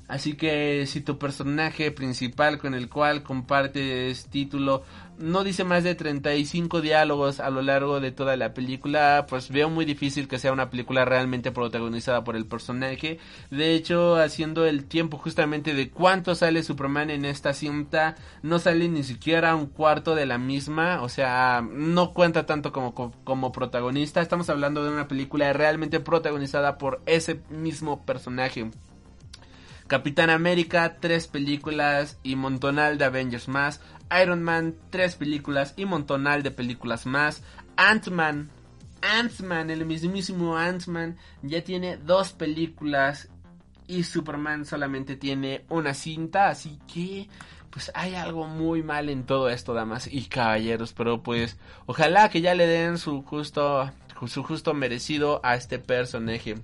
Así que si tu personaje principal con el cual compartes título no dice más de 35 diálogos a lo largo de toda la película, pues veo muy difícil que sea una película realmente protagonizada por el personaje. De hecho, haciendo el tiempo justamente de cuánto sale Superman en esta cinta, no sale ni siquiera un cuarto de la misma, o sea, no cuenta tanto como, como protagonista. Estamos hablando de una película realmente protagonizada por ese mismo personaje. Capitán América, tres películas y montonal de Avengers más. Iron Man, tres películas y montonal de películas más. Ant-Man, Ant-Man, el mismísimo Ant-Man, ya tiene dos películas y Superman solamente tiene una cinta, así que pues hay algo muy mal en todo esto, damas y caballeros, pero pues ojalá que ya le den su justo su justo merecido a este personaje.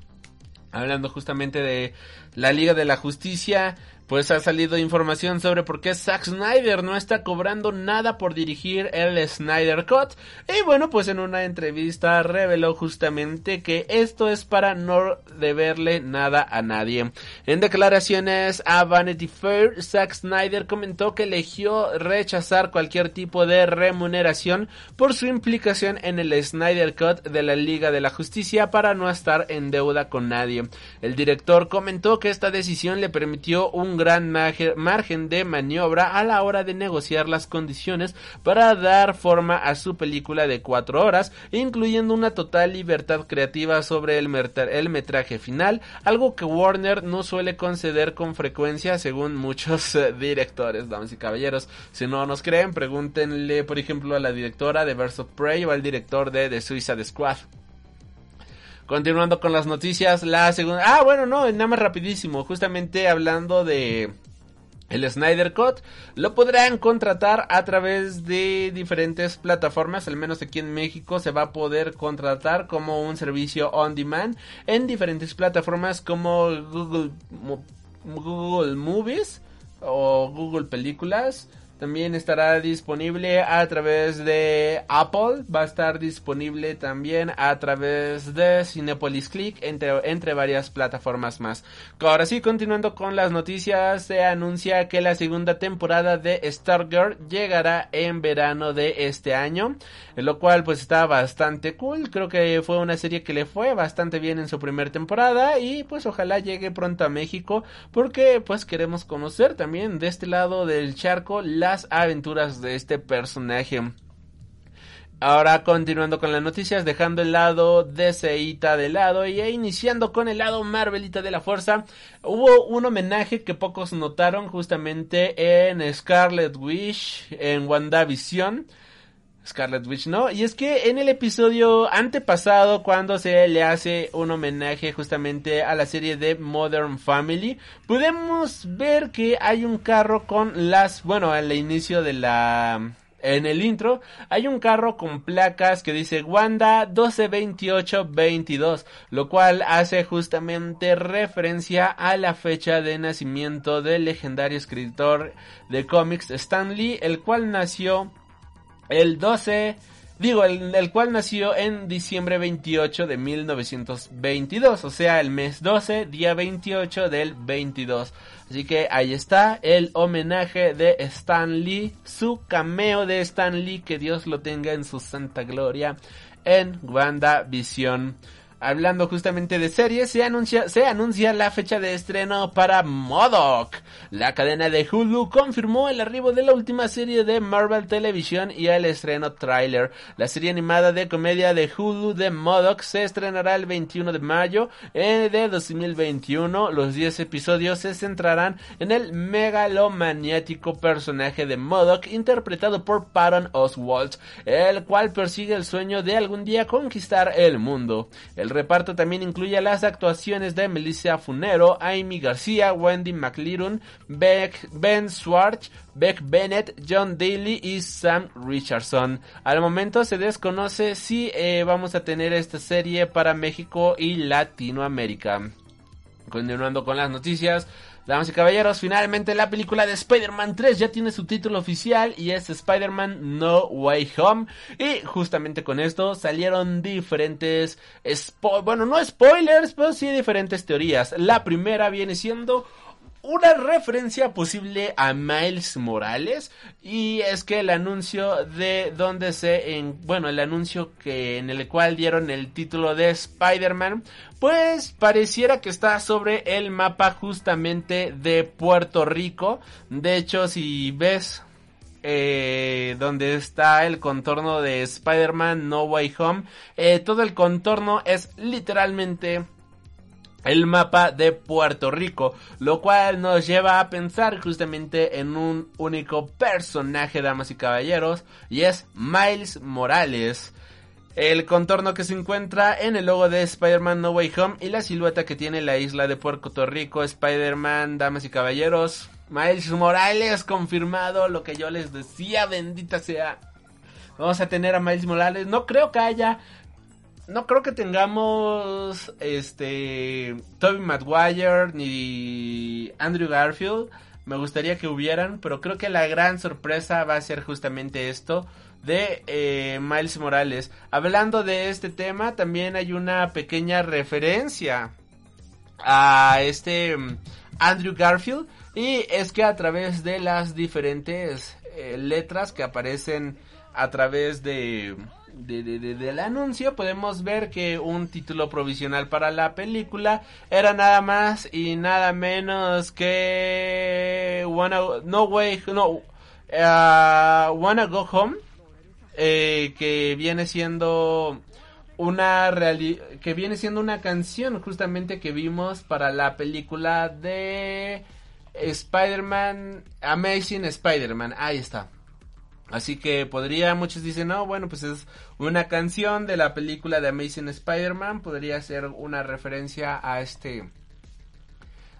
Hablando justamente de la Liga de la Justicia, pues ha salido información sobre por qué Zack Snyder no está cobrando nada por dirigir el Snyder Cut. Y bueno, pues en una entrevista reveló justamente que esto es para no deberle nada a nadie. En declaraciones a Vanity Fair, Zack Snyder comentó que eligió rechazar cualquier tipo de remuneración por su implicación en el Snyder Cut de la Liga de la Justicia para no estar en deuda con nadie. El director comentó que esta decisión le permitió un gran margen de maniobra a la hora de negociar las condiciones para dar forma a su película de cuatro horas, incluyendo una total libertad creativa sobre el, metraje final, algo que Warner no suele conceder con frecuencia según muchos eh, directores, damas y caballeros. Si no nos creen, pregúntenle por ejemplo a la directora de Birds of Prey o al director de The Suicide Squad. Continuando con las noticias, la segunda... Ah, bueno, no, nada más rapidísimo. Justamente hablando de... El Snyder Cut lo podrán contratar a través de diferentes plataformas, al menos aquí en México se va a poder contratar como un servicio on demand en diferentes plataformas como Google, Google Movies o Google Películas, también estará disponible a través de Apple. Va a estar disponible también a través de Cinepolis Click, entre, entre varias plataformas más. Ahora sí, continuando con las noticias, se anuncia que la segunda temporada de Stargirl llegará en verano de este año. Lo cual pues está bastante cool. Creo que fue una serie que le fue bastante bien en su primera temporada. Y pues ojalá llegue pronto a México. Porque pues queremos conocer también de este lado del charco las aventuras de este personaje. Ahora continuando con las noticias, dejando el lado de Seita de lado y iniciando con el lado Marvelita de la Fuerza, hubo un homenaje que pocos notaron justamente en Scarlet Witch, en WandaVision. Scarlet Witch, ¿no? Y es que en el episodio antepasado, cuando se le hace un homenaje justamente a la serie de Modern Family, podemos ver que hay un carro con las, bueno, al inicio de la en el intro hay un carro con placas que dice Wanda 122822, lo cual hace justamente referencia a la fecha de nacimiento del legendario escritor de cómics Stan Lee, el cual nació el 12, digo, el, cual nació en diciembre 28 de 1922, o sea, el mes 12, día 28 del 22. Así que ahí está el homenaje de Stan Lee, su cameo de Stan Lee, que Dios lo tenga en su santa gloria en WandaVision. Hablando justamente de series, se anuncia, se anuncia la fecha de estreno para Modoc. La cadena de Hulu confirmó el arribo de la última serie de Marvel Television y el estreno trailer. La serie animada de comedia de Hulu de Modoc se estrenará el 21 de mayo eh, de 2021. Los 10 episodios se centrarán en el megalomaniático personaje de Modoc interpretado por Patton Oswalt, el cual persigue el sueño de algún día conquistar el mundo. El reparto también incluye las actuaciones de Melissa Funero, Amy García, Wendy McLaren, Beck, Ben Schwartz, Beck Bennett, John Daly y Sam Richardson. Al momento se desconoce si eh, vamos a tener esta serie para México y Latinoamérica. Continuando con las noticias, Damas y caballeros, finalmente la película de Spider-Man 3 ya tiene su título oficial y es Spider-Man No Way Home. Y justamente con esto salieron diferentes, bueno, no spoilers, pero sí diferentes teorías. La primera viene siendo una referencia posible a Miles Morales y es que el anuncio de donde se en, bueno el anuncio que en el cual dieron el título de Spider-Man pues pareciera que está sobre el mapa justamente de Puerto Rico. De hecho si ves eh, donde está el contorno de Spider-Man No Way Home eh, todo el contorno es literalmente el mapa de Puerto Rico, lo cual nos lleva a pensar justamente en un único personaje, damas y caballeros, y es Miles Morales. El contorno que se encuentra en el logo de Spider-Man No Way Home y la silueta que tiene la isla de Puerto Rico, Spider-Man, damas y caballeros. Miles Morales confirmado, lo que yo les decía, bendita sea. Vamos a tener a Miles Morales. No creo que haya no creo que tengamos este Toby Maguire ni Andrew Garfield. Me gustaría que hubieran, pero creo que la gran sorpresa va a ser justamente esto de eh, Miles Morales. Hablando de este tema, también hay una pequeña referencia a este Andrew Garfield y es que a través de las diferentes eh, letras que aparecen a través de, del anuncio podemos ver que un título provisional para la película era nada más y nada menos que Wanna, No Way No uh, Wanna Go Home eh, que viene siendo una que viene siendo una canción justamente que vimos para la película de Spider-Man Amazing Spider-Man. Ahí está Así que podría, muchos dicen, no, bueno, pues es una canción de la película de Amazing Spider-Man, podría ser una referencia a este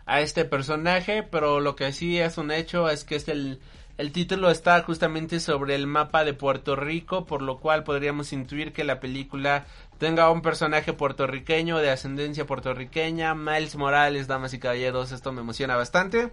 a este personaje, pero lo que sí es un hecho es que es el, el título está justamente sobre el mapa de Puerto Rico, por lo cual podríamos intuir que la película tenga un personaje puertorriqueño de ascendencia puertorriqueña, Miles Morales, damas y caballeros, esto me emociona bastante.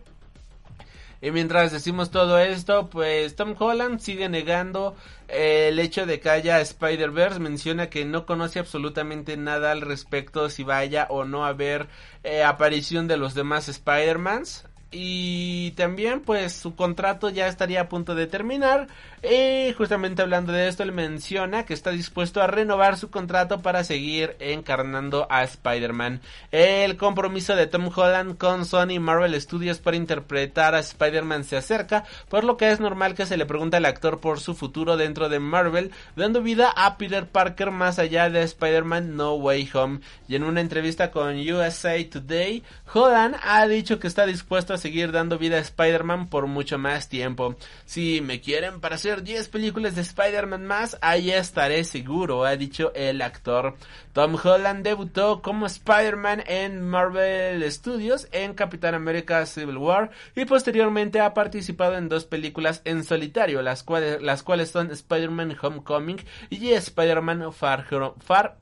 Y mientras decimos todo esto, pues Tom Holland sigue negando eh, el hecho de que haya Spider-Verse. Menciona que no conoce absolutamente nada al respecto si vaya o no a haber eh, aparición de los demás Spider-Mans y también pues su contrato ya estaría a punto de terminar y justamente hablando de esto él menciona que está dispuesto a renovar su contrato para seguir encarnando a Spider-Man el compromiso de Tom Holland con Sony Marvel Studios para interpretar a Spider-Man se acerca por lo que es normal que se le pregunte al actor por su futuro dentro de Marvel dando vida a Peter Parker más allá de Spider-Man No Way Home y en una entrevista con USA Today Holland ha dicho que está dispuesto a seguir dando vida a Spider-Man por mucho más tiempo. Si me quieren para hacer 10 películas de Spider-Man más, ahí estaré seguro, ha dicho el actor. Tom Holland debutó como Spider-Man en Marvel Studios en Capitán América Civil War y posteriormente ha participado en dos películas en solitario, las cuales, las cuales son Spider-Man Homecoming y Spider-Man Far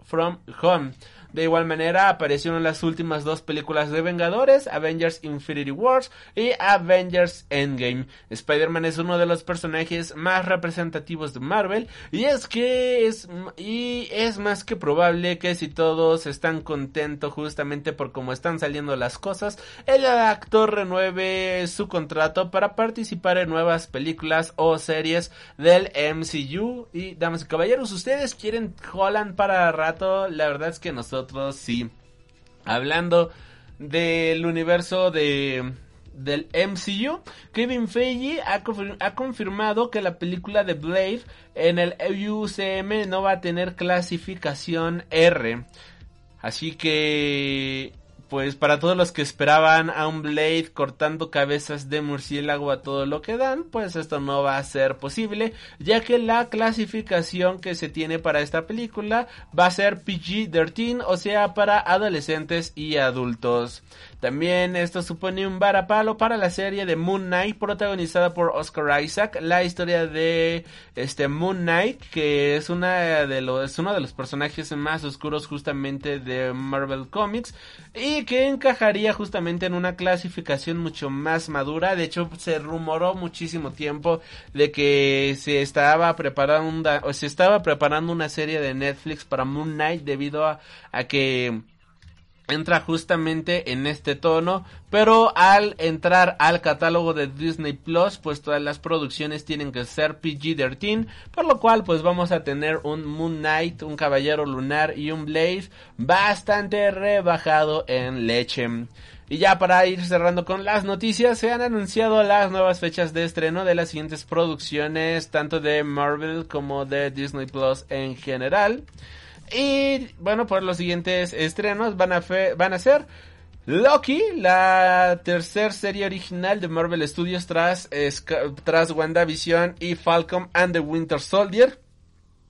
From Home. De igual manera apareció en las últimas dos películas de Vengadores, Avengers Infinity Wars y Avengers Endgame. Spider-Man es uno de los personajes más representativos de Marvel y es que es y es más que probable que si todos están contentos justamente por cómo están saliendo las cosas, el actor renueve su contrato para participar en nuevas películas o series del MCU y damas y caballeros, ustedes quieren Holland para rato, la verdad es que nosotros sí. Hablando del universo de del MCU, Kevin Feige ha, ha, confirmado que la película de Blade en el UCM no va a tener clasificación R. Así que pues para todos los que esperaban a un Blade cortando cabezas de murciélago a todo lo que dan, pues esto no va a ser posible, ya que la clasificación que se tiene para esta película va a ser PG-13, o sea, para adolescentes y adultos. También esto supone un varapalo para la serie de Moon Knight protagonizada por Oscar Isaac, la historia de este Moon Knight que es una de los es uno de los personajes más oscuros justamente de Marvel Comics y que encajaría justamente en una clasificación mucho más madura. De hecho, se rumoró muchísimo tiempo de que se estaba preparando se estaba preparando una serie de Netflix para Moon Knight debido a que entra justamente en este tono, pero al entrar al catálogo de Disney Plus, pues todas las producciones tienen que ser PG-13, por lo cual pues vamos a tener un Moon Knight, un Caballero Lunar y un Blaze bastante rebajado en leche. Y ya para ir cerrando con las noticias, se han anunciado las nuevas fechas de estreno de las siguientes producciones, tanto de Marvel como de Disney Plus en general. Y bueno, pues los siguientes estrenos van a, van a ser Loki, la tercera serie original de Marvel Studios tras, tras WandaVision y Falcon and the Winter Soldier.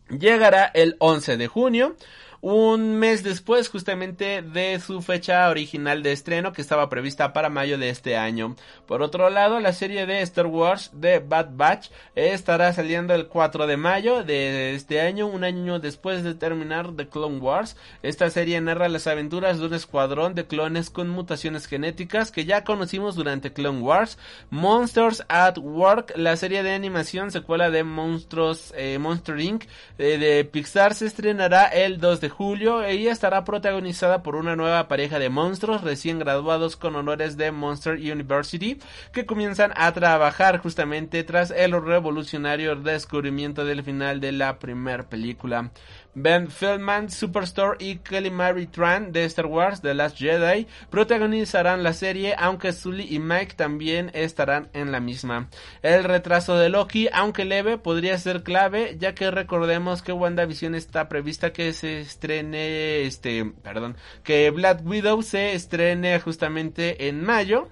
Llegará el 11 de junio. Un mes después justamente de su fecha original de estreno que estaba prevista para mayo de este año. Por otro lado, la serie de Star Wars de Bad Batch estará saliendo el 4 de mayo de este año, un año después de terminar The Clone Wars. Esta serie narra las aventuras de un escuadrón de clones con mutaciones genéticas que ya conocimos durante Clone Wars. Monsters at Work, la serie de animación secuela de Monstruos eh, Monster Inc. Eh, de Pixar se estrenará el 2 de julio. Ella estará protagonizada por una nueva pareja de monstruos recién graduados con honores de Monster University que comienzan a trabajar justamente tras el revolucionario descubrimiento del final de la primera película. Ben Feldman, Superstore y Kelly Mary Tran de Star Wars The Last Jedi protagonizarán la serie, aunque Sully y Mike también estarán en la misma. El retraso de Loki, aunque leve, podría ser clave, ya que recordemos que WandaVision está prevista que se estrene, este, perdón, que Black Widow se estrene justamente en mayo.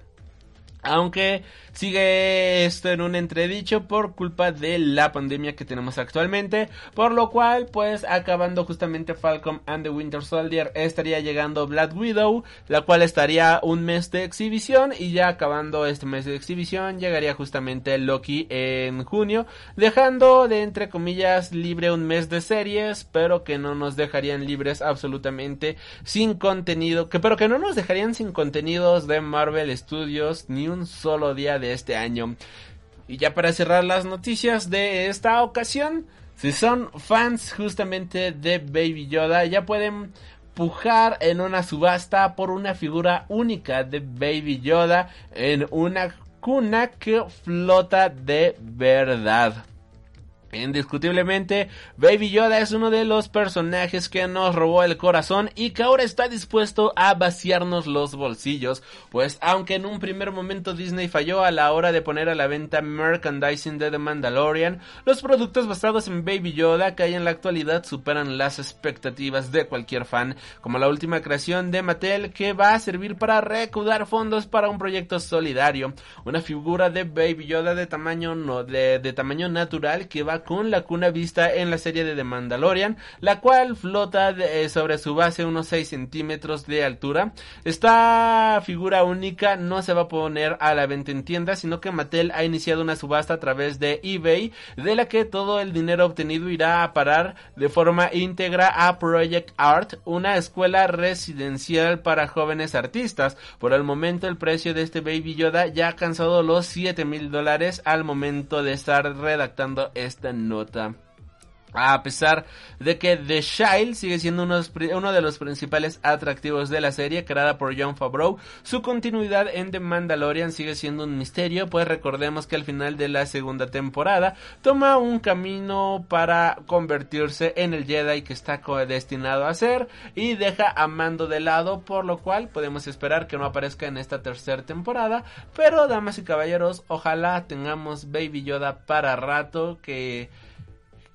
Aunque sigue esto en un entredicho por culpa de la pandemia que tenemos actualmente, por lo cual pues acabando justamente Falcon and the Winter Soldier estaría llegando Black Widow, la cual estaría un mes de exhibición y ya acabando este mes de exhibición llegaría justamente Loki en junio, dejando de entre comillas libre un mes de series, pero que no nos dejarían libres absolutamente sin contenido, que pero que no nos dejarían sin contenidos de Marvel Studios ni un solo día de este año. Y ya para cerrar las noticias de esta ocasión, si son fans justamente de Baby Yoda, ya pueden pujar en una subasta por una figura única de Baby Yoda en una cuna que flota de verdad. Indiscutiblemente, Baby Yoda es uno de los personajes que nos robó el corazón y que ahora está dispuesto a vaciarnos los bolsillos, pues aunque en un primer momento Disney falló a la hora de poner a la venta merchandising de The Mandalorian, los productos basados en Baby Yoda que hay en la actualidad superan las expectativas de cualquier fan, como la última creación de Mattel que va a servir para recaudar fondos para un proyecto solidario, una figura de Baby Yoda de tamaño no de, de tamaño natural que va con la cuna vista en la serie de The Mandalorian, la cual flota eh, sobre su base unos 6 centímetros de altura. Esta figura única no se va a poner a la venta en tiendas, sino que Mattel ha iniciado una subasta a través de eBay, de la que todo el dinero obtenido irá a parar de forma íntegra a Project Art, una escuela residencial para jóvenes artistas. Por el momento el precio de este Baby Yoda ya ha alcanzado los 7 mil dólares al momento de estar redactando esta nota. A pesar de que The Child sigue siendo uno, de los principales atractivos de la serie creada por John Favreau, su continuidad en The Mandalorian sigue siendo un misterio, pues recordemos que al final de la segunda temporada toma un camino para convertirse en el Jedi que está destinado a ser y deja a Mando de lado, por lo cual podemos esperar que no aparezca en esta tercera temporada, pero damas y caballeros, ojalá tengamos Baby Yoda para rato que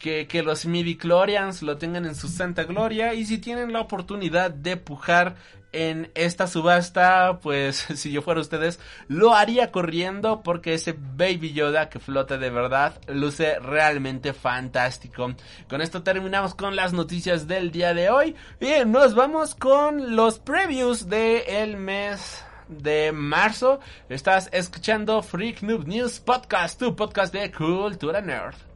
que, los midichlorians lo tengan en su santa gloria y si tienen la oportunidad de pujar en esta subasta, pues [LAUGHS] si yo fuera ustedes, lo haría corriendo porque ese Baby Yoda que flota de verdad luce realmente fantástico. Con esto terminamos con las noticias del día de hoy y nos vamos con los previews del el mes de marzo. Estás escuchando Freak Noob News Podcast, tu podcast de cultura nerd.